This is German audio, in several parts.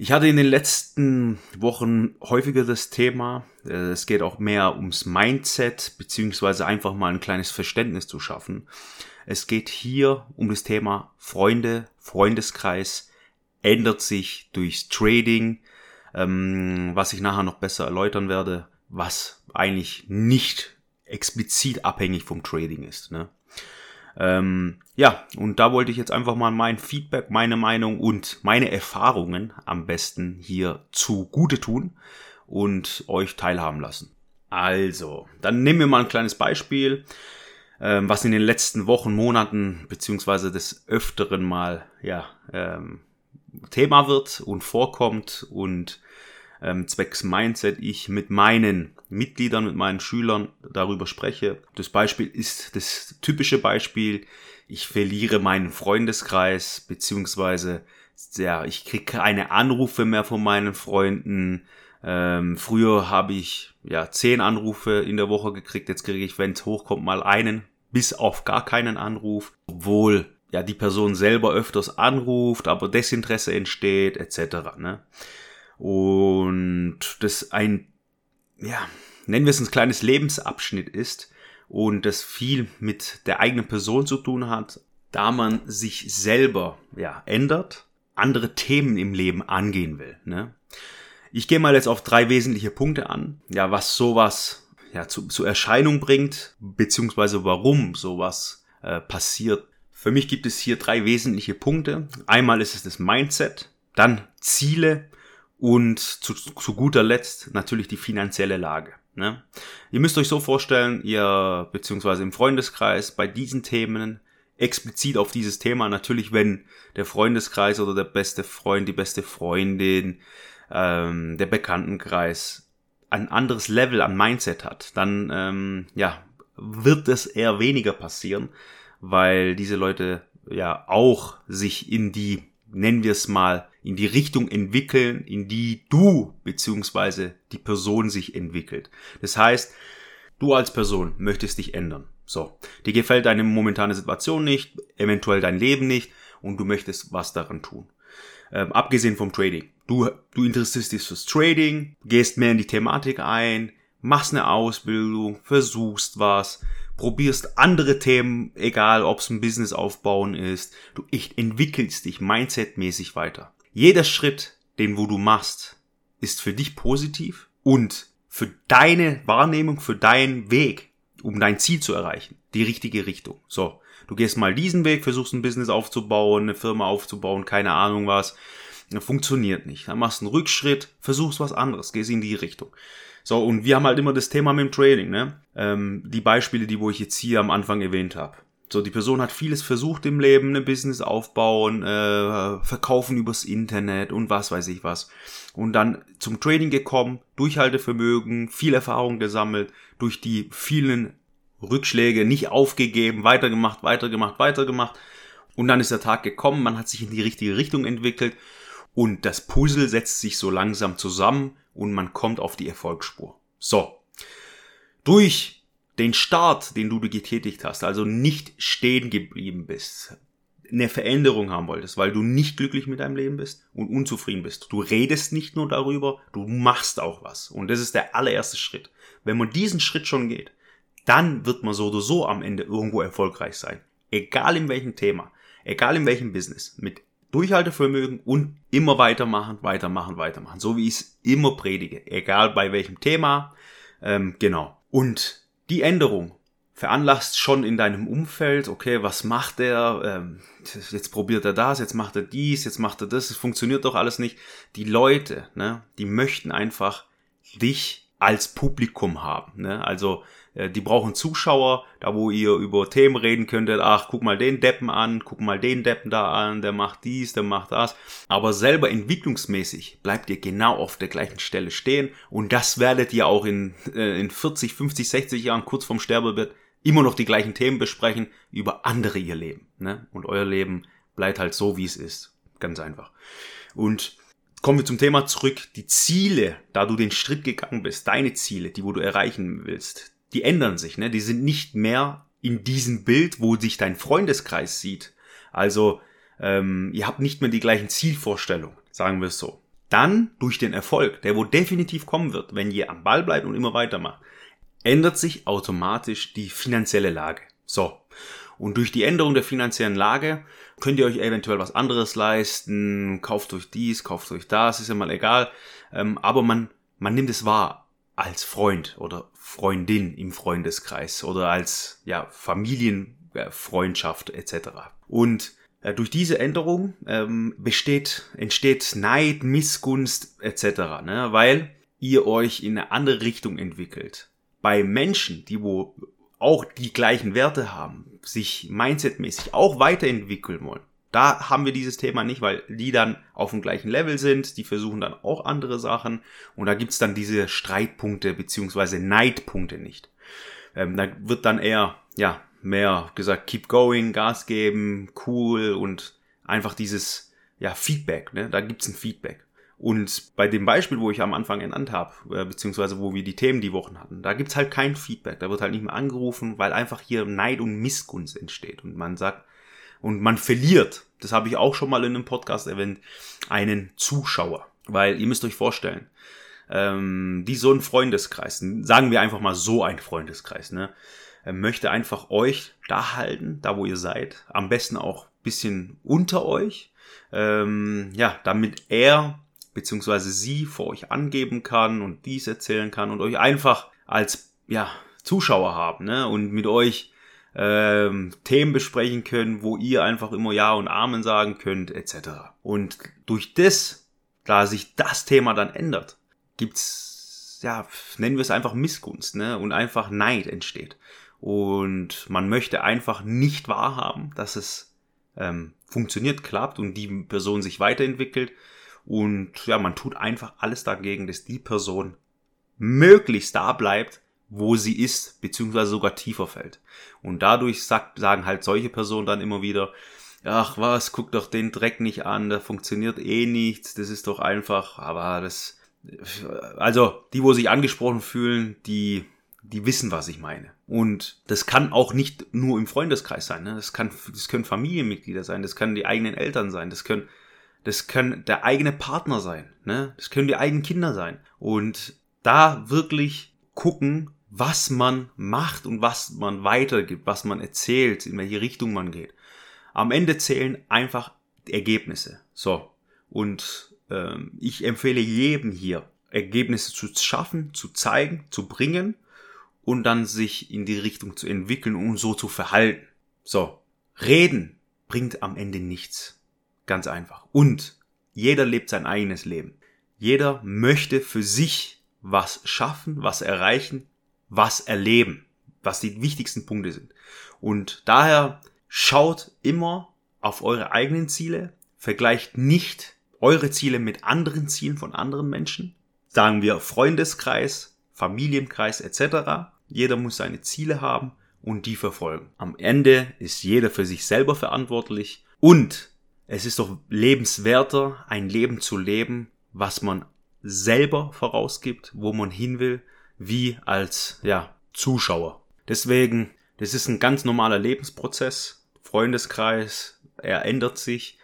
Ich hatte in den letzten Wochen häufiger das Thema, äh, es geht auch mehr ums Mindset, beziehungsweise einfach mal ein kleines Verständnis zu schaffen. Es geht hier um das Thema Freunde, Freundeskreis, ändert sich durchs Trading, ähm, was ich nachher noch besser erläutern werde, was eigentlich nicht explizit abhängig vom Trading ist. Ne? Ähm, ja, und da wollte ich jetzt einfach mal mein Feedback, meine Meinung und meine Erfahrungen am besten hier zugute tun und euch teilhaben lassen. Also, dann nehmen wir mal ein kleines Beispiel, ähm, was in den letzten Wochen, Monaten beziehungsweise des Öfteren mal ja ähm, Thema wird und vorkommt und ähm, zwecks Mindset ich mit meinen Mitgliedern, mit meinen Schülern darüber spreche. Das Beispiel ist das typische Beispiel, ich verliere meinen Freundeskreis, beziehungsweise ja, ich kriege keine Anrufe mehr von meinen Freunden. Ähm, früher habe ich ja zehn Anrufe in der Woche gekriegt, jetzt kriege ich, wenn es hochkommt, mal einen, bis auf gar keinen Anruf, obwohl ja die Person selber öfters anruft, aber Desinteresse entsteht, etc. Ne? Und das ein, ja, nennen wir es ein kleines Lebensabschnitt ist und das viel mit der eigenen Person zu tun hat, da man sich selber ja, ändert, andere Themen im Leben angehen will. Ne? Ich gehe mal jetzt auf drei wesentliche Punkte an, ja, was sowas ja, zu, zu Erscheinung bringt, beziehungsweise warum sowas äh, passiert. Für mich gibt es hier drei wesentliche Punkte. Einmal ist es das Mindset, dann Ziele und zu, zu guter Letzt natürlich die finanzielle Lage. Ne? Ihr müsst euch so vorstellen, ihr beziehungsweise im Freundeskreis bei diesen Themen explizit auf dieses Thema natürlich, wenn der Freundeskreis oder der beste Freund, die beste Freundin, ähm, der Bekanntenkreis ein anderes Level an Mindset hat, dann ähm, ja wird es eher weniger passieren, weil diese Leute ja auch sich in die nennen wir es mal, in die Richtung entwickeln, in die du beziehungsweise die Person sich entwickelt. Das heißt, du als Person möchtest dich ändern. So, dir gefällt deine momentane Situation nicht, eventuell dein Leben nicht und du möchtest was daran tun. Ähm, abgesehen vom Trading. Du, du interessierst dich fürs Trading, gehst mehr in die Thematik ein, machst eine Ausbildung, versuchst was, probierst andere Themen, egal ob es ein Business aufbauen ist, du entwickelst dich mindsetmäßig weiter. Jeder Schritt, den wo du machst, ist für dich positiv und für deine Wahrnehmung, für deinen Weg, um dein Ziel zu erreichen, die richtige Richtung. So, du gehst mal diesen Weg, versuchst ein Business aufzubauen, eine Firma aufzubauen, keine Ahnung was, funktioniert nicht. Dann machst du einen Rückschritt, versuchst was anderes, gehst in die Richtung. So, und wir haben halt immer das Thema mit dem Trading, ne? Ähm, die Beispiele, die wo ich jetzt hier am Anfang erwähnt habe. So, die Person hat vieles versucht im Leben, ein Business aufbauen, äh, verkaufen übers Internet und was weiß ich was. Und dann zum Trading gekommen, Durchhaltevermögen, viel Erfahrung gesammelt, durch die vielen Rückschläge nicht aufgegeben, weitergemacht, weitergemacht, weitergemacht. Und dann ist der Tag gekommen, man hat sich in die richtige Richtung entwickelt und das Puzzle setzt sich so langsam zusammen und man kommt auf die Erfolgsspur. So. Durch den Start, den du getätigt hast, also nicht stehen geblieben bist, eine Veränderung haben wolltest, weil du nicht glücklich mit deinem Leben bist und unzufrieden bist. Du redest nicht nur darüber, du machst auch was. Und das ist der allererste Schritt. Wenn man diesen Schritt schon geht, dann wird man so oder so am Ende irgendwo erfolgreich sein. Egal in welchem Thema, egal in welchem Business, mit Durchhaltevermögen und immer weitermachen, weitermachen, weitermachen. So wie ich es immer predige. Egal bei welchem Thema. Ähm, genau. Und die Änderung veranlasst schon in deinem Umfeld, okay, was macht er? Ähm, jetzt probiert er das, jetzt macht er dies, jetzt macht er das, es funktioniert doch alles nicht. Die Leute, ne, die möchten einfach dich als Publikum haben. Ne? Also äh, die brauchen Zuschauer, da wo ihr über Themen reden könntet, ach, guck mal den Deppen an, guck mal den Deppen da an, der macht dies, der macht das. Aber selber entwicklungsmäßig bleibt ihr genau auf der gleichen Stelle stehen und das werdet ihr auch in, äh, in 40, 50, 60 Jahren kurz vorm Sterbebett immer noch die gleichen Themen besprechen über andere ihr Leben. Ne? Und euer Leben bleibt halt so, wie es ist. Ganz einfach. Und kommen wir zum Thema zurück. Die Ziele, da du den Schritt gegangen bist, deine Ziele, die wo du erreichen willst, die ändern sich. Ne? Die sind nicht mehr in diesem Bild, wo sich dein Freundeskreis sieht. Also ähm, ihr habt nicht mehr die gleichen Zielvorstellungen, sagen wir es so. Dann durch den Erfolg, der wo definitiv kommen wird, wenn ihr am Ball bleibt und immer weitermacht, ändert sich automatisch die finanzielle Lage. So. Und durch die Änderung der finanziellen Lage könnt ihr euch eventuell was anderes leisten, kauft euch dies, kauft euch das, ist ja mal egal. Ähm, aber man, man nimmt es wahr als Freund oder Freundin im Freundeskreis oder als ja, Familienfreundschaft etc. Und äh, durch diese Änderung ähm, besteht, entsteht Neid, Missgunst etc., ne? weil ihr euch in eine andere Richtung entwickelt. Bei Menschen, die wo auch die gleichen Werte haben, sich mindsetmäßig auch weiterentwickeln wollen, da haben wir dieses Thema nicht, weil die dann auf dem gleichen Level sind, die versuchen dann auch andere Sachen und da gibt's dann diese Streitpunkte beziehungsweise Neidpunkte nicht. Ähm, da wird dann eher, ja, mehr gesagt, keep going, Gas geben, cool und einfach dieses, ja, Feedback, ne? da gibt's ein Feedback. Und bei dem Beispiel, wo ich am Anfang genannt habe, äh, beziehungsweise wo wir die Themen die Wochen hatten, da gibt's halt kein Feedback. Da wird halt nicht mehr angerufen, weil einfach hier Neid und Missgunst entsteht. Und man sagt, und man verliert, das habe ich auch schon mal in einem Podcast erwähnt, einen Zuschauer. Weil ihr müsst euch vorstellen, ähm, die so ein Freundeskreis, sagen wir einfach mal so ein Freundeskreis, ne, möchte einfach euch da halten, da wo ihr seid, am besten auch bisschen unter euch, ähm, ja, damit er beziehungsweise sie vor euch angeben kann und dies erzählen kann und euch einfach als ja Zuschauer haben, ne, und mit euch ähm, Themen besprechen können, wo ihr einfach immer Ja und Amen sagen könnt, etc. Und durch das, da sich das Thema dann ändert, gibt's, ja, nennen wir es einfach Missgunst, ne? Und einfach Neid entsteht. Und man möchte einfach nicht wahrhaben, dass es ähm, funktioniert, klappt und die Person sich weiterentwickelt. Und ja, man tut einfach alles dagegen, dass die Person möglichst da bleibt, wo sie ist, beziehungsweise sogar tiefer fällt. Und dadurch sagt, sagen halt solche Personen dann immer wieder, ach was, guck doch den Dreck nicht an, da funktioniert eh nichts, das ist doch einfach, aber das, also die, wo sich angesprochen fühlen, die, die wissen, was ich meine. Und das kann auch nicht nur im Freundeskreis sein, ne? das kann, das können Familienmitglieder sein, das können die eigenen Eltern sein, das können, das können der eigene Partner sein, ne? das können die eigenen Kinder sein. Und da wirklich gucken, was man macht und was man weitergibt, was man erzählt, in welche Richtung man geht. Am Ende zählen einfach Ergebnisse. So. Und ähm, ich empfehle jedem hier, Ergebnisse zu schaffen, zu zeigen, zu bringen und dann sich in die Richtung zu entwickeln und so zu verhalten. So. Reden bringt am Ende nichts. Ganz einfach. Und jeder lebt sein eigenes Leben. Jeder möchte für sich was schaffen, was erreichen, was erleben, was die wichtigsten Punkte sind. Und daher schaut immer auf eure eigenen Ziele, vergleicht nicht eure Ziele mit anderen Zielen von anderen Menschen. Sagen wir Freundeskreis, Familienkreis etc. Jeder muss seine Ziele haben und die verfolgen. Am Ende ist jeder für sich selber verantwortlich und es ist doch lebenswerter, ein Leben zu leben, was man selber vorausgibt, wo man hin will, wie als ja, Zuschauer. Deswegen, das ist ein ganz normaler Lebensprozess. Freundeskreis, er ändert sich.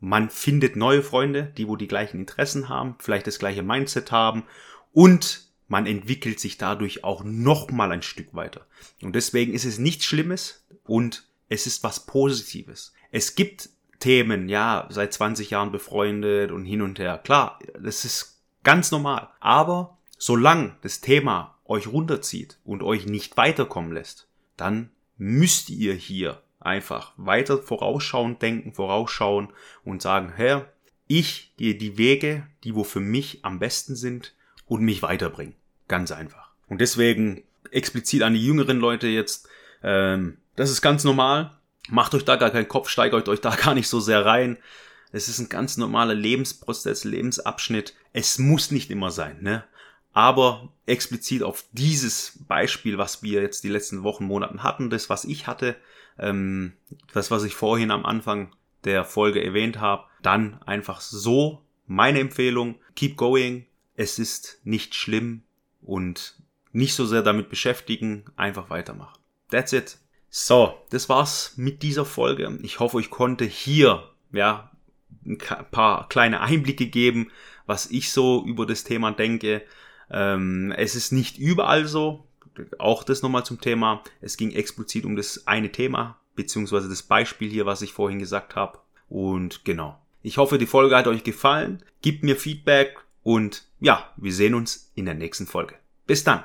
Man findet neue Freunde, die wo die gleichen Interessen haben, vielleicht das gleiche Mindset haben und man entwickelt sich dadurch auch noch mal ein Stück weiter. Und deswegen ist es nichts Schlimmes und es ist was Positives. Es gibt Themen, ja, seit 20 Jahren befreundet und hin und her. Klar, das ist ganz normal. Aber Solange das Thema euch runterzieht und euch nicht weiterkommen lässt, dann müsst ihr hier einfach weiter vorausschauend denken, vorausschauen und sagen, Herr, ich gehe die Wege, die wo für mich am besten sind und mich weiterbringen. Ganz einfach. Und deswegen explizit an die jüngeren Leute jetzt, ähm, das ist ganz normal. Macht euch da gar keinen Kopf, steigert euch da gar nicht so sehr rein. Es ist ein ganz normaler Lebensprozess, Lebensabschnitt. Es muss nicht immer sein, ne? Aber explizit auf dieses Beispiel, was wir jetzt die letzten Wochen, Monaten hatten, das, was ich hatte, ähm, das, was ich vorhin am Anfang der Folge erwähnt habe, dann einfach so meine Empfehlung, keep going. Es ist nicht schlimm und nicht so sehr damit beschäftigen, einfach weitermachen. That's it. So, das war's mit dieser Folge. Ich hoffe, ich konnte hier, ja, ein paar kleine Einblicke geben, was ich so über das Thema denke. Ähm, es ist nicht überall so. Auch das nochmal zum Thema. Es ging explizit um das eine Thema, beziehungsweise das Beispiel hier, was ich vorhin gesagt habe. Und genau. Ich hoffe, die Folge hat euch gefallen. Gebt mir Feedback und ja, wir sehen uns in der nächsten Folge. Bis dann.